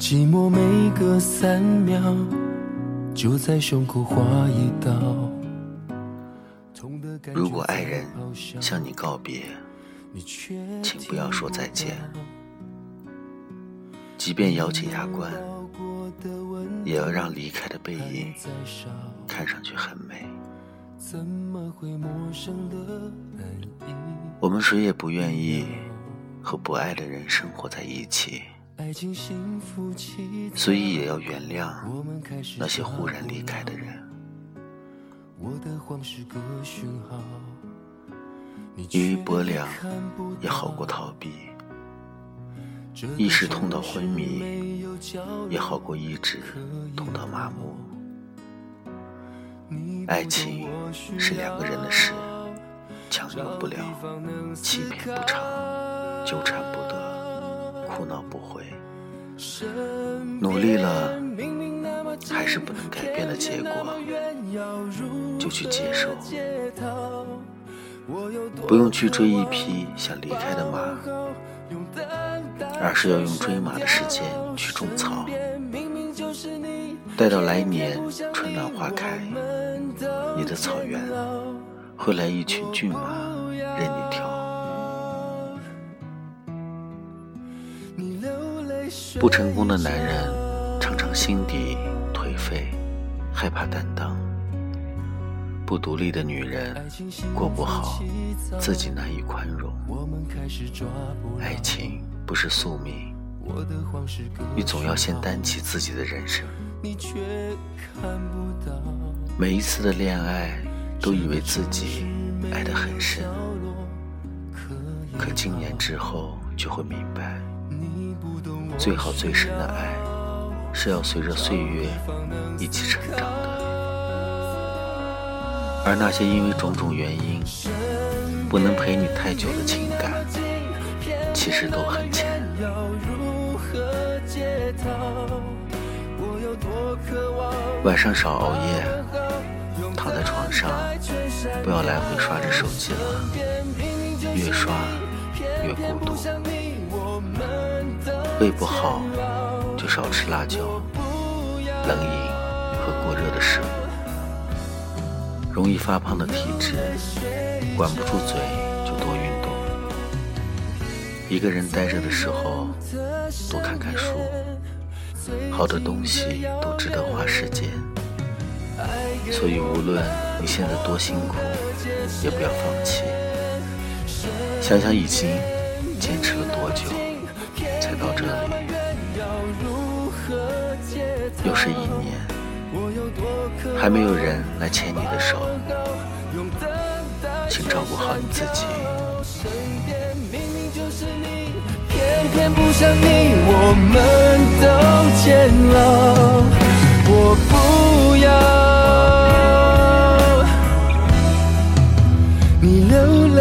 寂寞每隔三秒就在胸口划一刀。如果爱人向你告别，请不要说再见。即便咬紧牙关，也要让离开的背影看上去很美。我们谁也不愿意和不爱的人生活在一起。所以也要原谅那些忽然离开的人，因为薄凉也好过逃避，一时痛到昏迷也好过一直痛到麻木。爱情是两个人的事，强留不了，欺骗不长，纠缠不得，苦恼不回。努力了，还是不能改变的结果，就去接受。不用去追一匹想离开的马，而是要用追马的时间去种草。待到来年春暖花开，你的草原会来一群骏马任你不成功的男人常常心底颓废，害怕担当；不独立的女人过不好，自己难以宽容。爱情不是宿命，你总要先担起自己的人生。每一次的恋爱，都以为自己爱得很深，可经年之后就会明白。最好最深的爱，是要随着岁月一起成长的。而那些因为种种原因不能陪你太久的情感，其实都很浅。晚上少熬夜，躺在床上，不要来回刷着手机了，越刷越孤独。胃不好就少吃辣椒、冷饮和过热的食物。容易发胖的体质，管不住嘴就多运动。一个人待着的时候，多看看书。好的东西都值得花时间，所以无论你现在多辛苦，也不要放弃。想想已经又是一年，还没有人来牵你的手，请照顾好你自己。偏偏不你，我们都，我不要你流泪。